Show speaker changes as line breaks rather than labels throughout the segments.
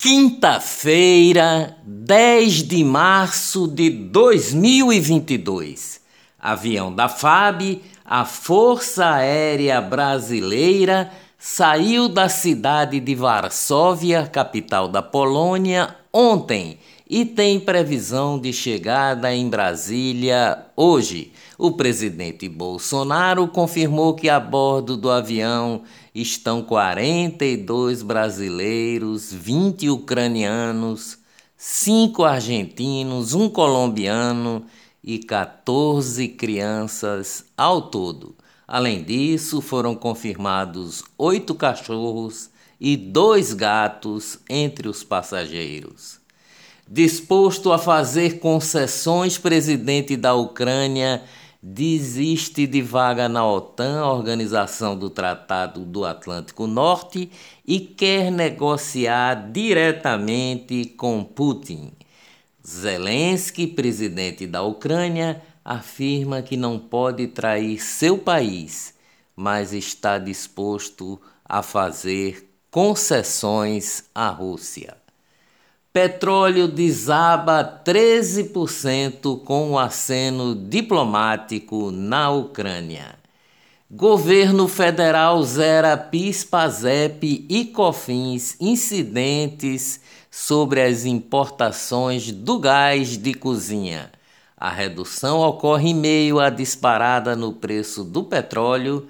Quinta-feira, 10 de março de 2022. Avião da FAB, a Força Aérea Brasileira, saiu da cidade de Varsóvia, capital da Polônia, ontem e tem previsão de chegada em Brasília hoje. O presidente Bolsonaro confirmou que a bordo do avião estão 42 brasileiros, 20 ucranianos, 5 argentinos, um colombiano e 14 crianças ao todo. Além disso, foram confirmados oito cachorros e dois gatos entre os passageiros. Disposto a fazer concessões, presidente da Ucrânia desiste de vaga na OTAN, Organização do Tratado do Atlântico Norte, e quer negociar diretamente com Putin. Zelensky, presidente da Ucrânia, afirma que não pode trair seu país, mas está disposto a fazer concessões à Rússia. Petróleo desaba 13% com o aceno diplomático na Ucrânia. Governo federal zera PIS, PASEP e COFINS incidentes sobre as importações do gás de cozinha. A redução ocorre em meio à disparada no preço do petróleo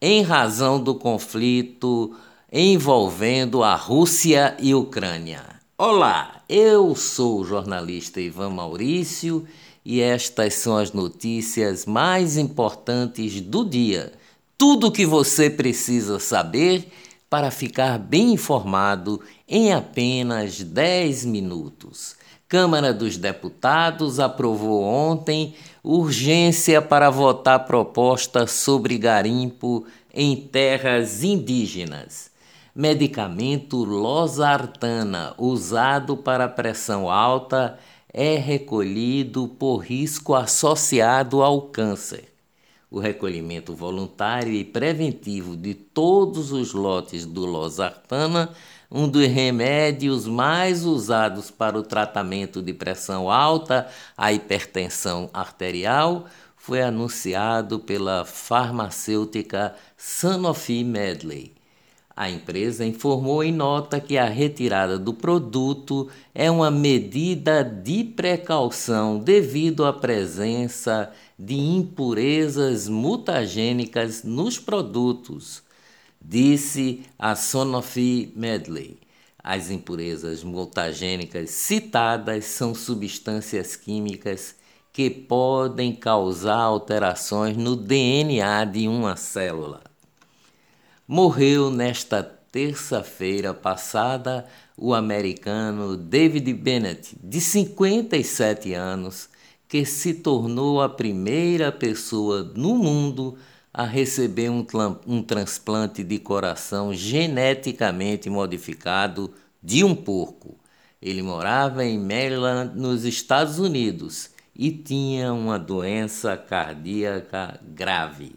em razão do conflito envolvendo a Rússia e Ucrânia. Olá, eu sou o jornalista Ivan Maurício e estas são as notícias mais importantes do dia. Tudo o que você precisa saber para ficar bem informado em apenas 10 minutos. Câmara dos Deputados aprovou ontem urgência para votar proposta sobre garimpo em terras indígenas medicamento losartana usado para pressão alta é recolhido por risco associado ao câncer. O recolhimento voluntário e preventivo de todos os lotes do losartana, um dos remédios mais usados para o tratamento de pressão alta, a hipertensão arterial, foi anunciado pela farmacêutica Sanofi Medley. A empresa informou em nota que a retirada do produto é uma medida de precaução devido à presença de impurezas mutagênicas nos produtos, disse a Sonofi Medley. As impurezas mutagênicas citadas são substâncias químicas que podem causar alterações no DNA de uma célula. Morreu nesta terça-feira passada o americano David Bennett, de 57 anos, que se tornou a primeira pessoa no mundo a receber um, um transplante de coração geneticamente modificado de um porco. Ele morava em Maryland, nos Estados Unidos, e tinha uma doença cardíaca grave.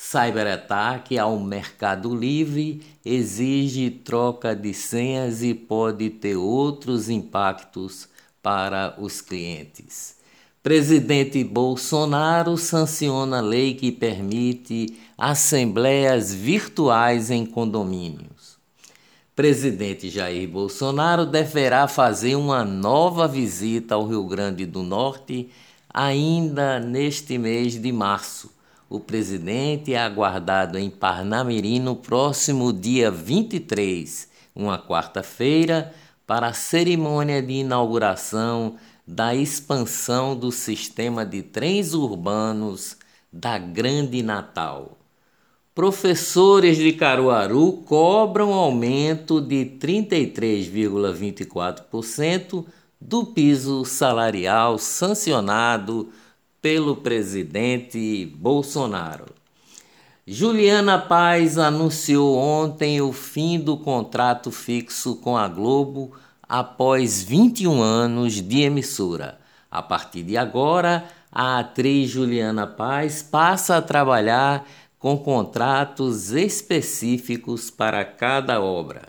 Cyberataque ao Mercado Livre exige troca de senhas e pode ter outros impactos para os clientes. Presidente Bolsonaro sanciona lei que permite assembleias virtuais em condomínios. Presidente Jair Bolsonaro deverá fazer uma nova visita ao Rio Grande do Norte ainda neste mês de março o presidente é aguardado em Parnamirim no próximo dia 23, uma quarta-feira, para a cerimônia de inauguração da expansão do sistema de trens urbanos da Grande Natal. Professores de Caruaru cobram aumento de 33,24% do piso salarial sancionado pelo presidente Bolsonaro. Juliana Paz anunciou ontem o fim do contrato fixo com a Globo após 21 anos de emissora. A partir de agora, a atriz Juliana Paz passa a trabalhar com contratos específicos para cada obra.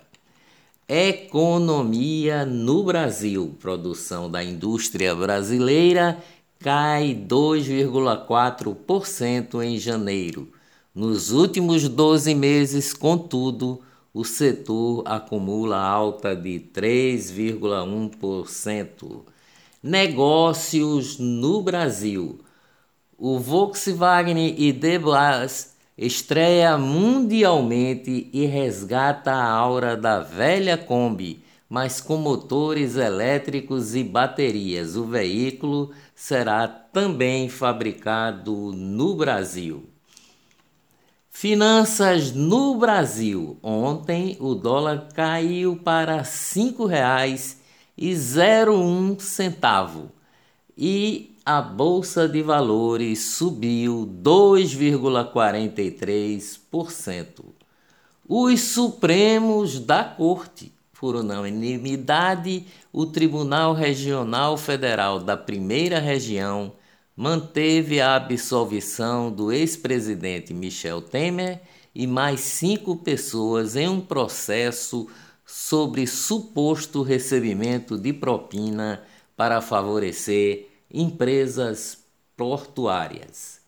Economia no Brasil. Produção da indústria brasileira cai 2,4% em janeiro. Nos últimos 12 meses, contudo, o setor acumula alta de 3,1%. Negócios no Brasil. O Volkswagen ID.Buzz estreia mundialmente e resgata a aura da velha Kombi, mas com motores elétricos e baterias. O veículo será também fabricado no Brasil. Finanças no Brasil. Ontem o dólar caiu para R$ 5,01 centavo e a bolsa de valores subiu 2,43%. Os Supremos da Corte, por unanimidade, o Tribunal Regional Federal da Primeira Região manteve a absolvição do ex-presidente Michel Temer e mais cinco pessoas em um processo sobre suposto recebimento de propina para favorecer empresas portuárias.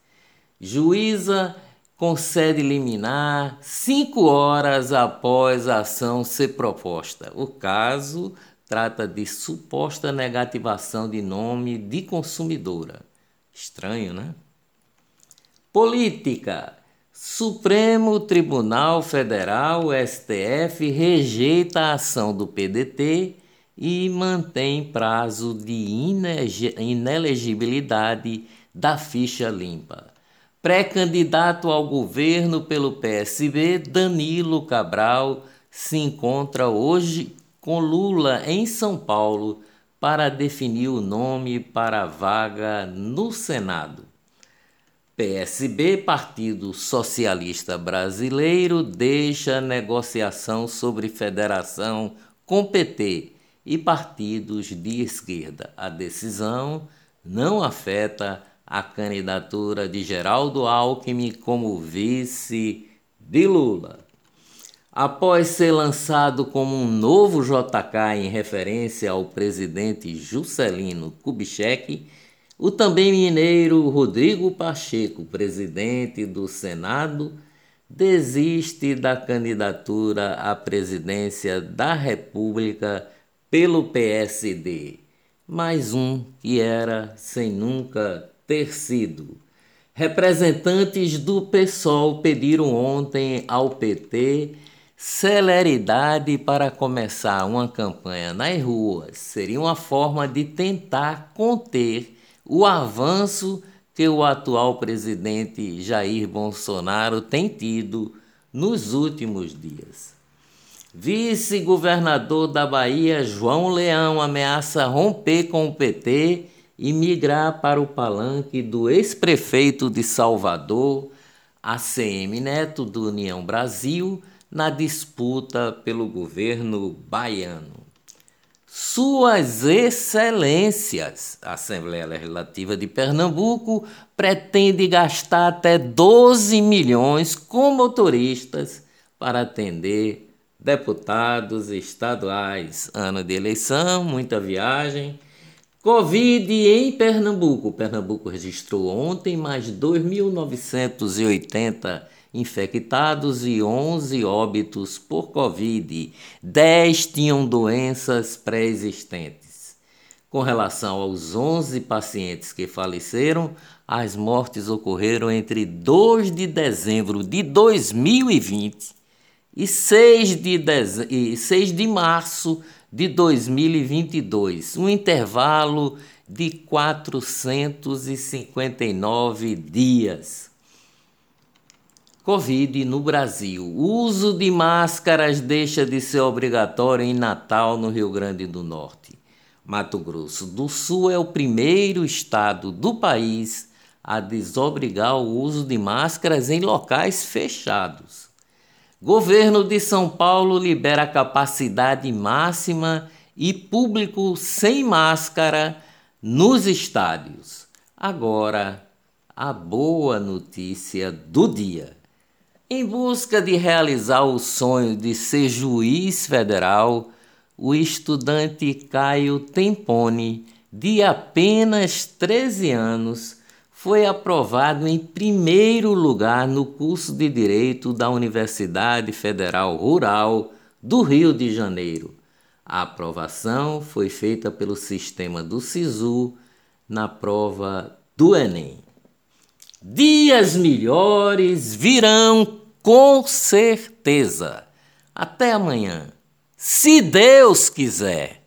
Juíza concede liminar cinco horas após a ação ser proposta. O caso trata de suposta negativação de nome de consumidora. Estranho, né? Política. Supremo Tribunal Federal, STF, rejeita a ação do PDT e mantém prazo de inelegibilidade da ficha limpa. Pré-candidato ao governo pelo PSB, Danilo Cabral se encontra hoje com Lula em São Paulo para definir o nome para a vaga no Senado. PSB, Partido Socialista Brasileiro, deixa negociação sobre federação com PT e partidos de esquerda. A decisão não afeta a candidatura de Geraldo Alckmin como vice de Lula. Após ser lançado como um novo JK em referência ao presidente Juscelino Kubitschek, o também mineiro Rodrigo Pacheco, presidente do Senado, desiste da candidatura à presidência da República pelo PSD. Mais um que era sem nunca ter sido. Representantes do PSOL pediram ontem ao PT Celeridade para começar uma campanha nas ruas seria uma forma de tentar conter o avanço que o atual presidente Jair Bolsonaro tem tido nos últimos dias. Vice-governador da Bahia, João Leão, ameaça romper com o PT e migrar para o palanque do ex-prefeito de Salvador, ACM Neto, do União Brasil na disputa pelo governo baiano. Suas Excelências, a Assembleia Legislativa de Pernambuco pretende gastar até 12 milhões com motoristas para atender deputados estaduais. Ano de eleição, muita viagem. Covid em Pernambuco. Pernambuco registrou ontem mais 2.980 infectados e 11 óbitos por Covid. 10 tinham doenças pré-existentes. Com relação aos 11 pacientes que faleceram, as mortes ocorreram entre 2 de dezembro de 2020 e 6 de, deze... e 6 de março de 2022, um intervalo de 459 dias. Covid no Brasil. O uso de máscaras deixa de ser obrigatório em Natal, no Rio Grande do Norte. Mato Grosso do Sul é o primeiro estado do país a desobrigar o uso de máscaras em locais fechados. Governo de São Paulo libera capacidade máxima e público sem máscara nos estádios. Agora, a boa notícia do dia. Em busca de realizar o sonho de ser juiz federal, o estudante Caio Tempone, de apenas 13 anos, foi aprovado em primeiro lugar no curso de Direito da Universidade Federal Rural do Rio de Janeiro. A aprovação foi feita pelo sistema do SISU na prova do Enem. Dias melhores virão com certeza. Até amanhã, se Deus quiser.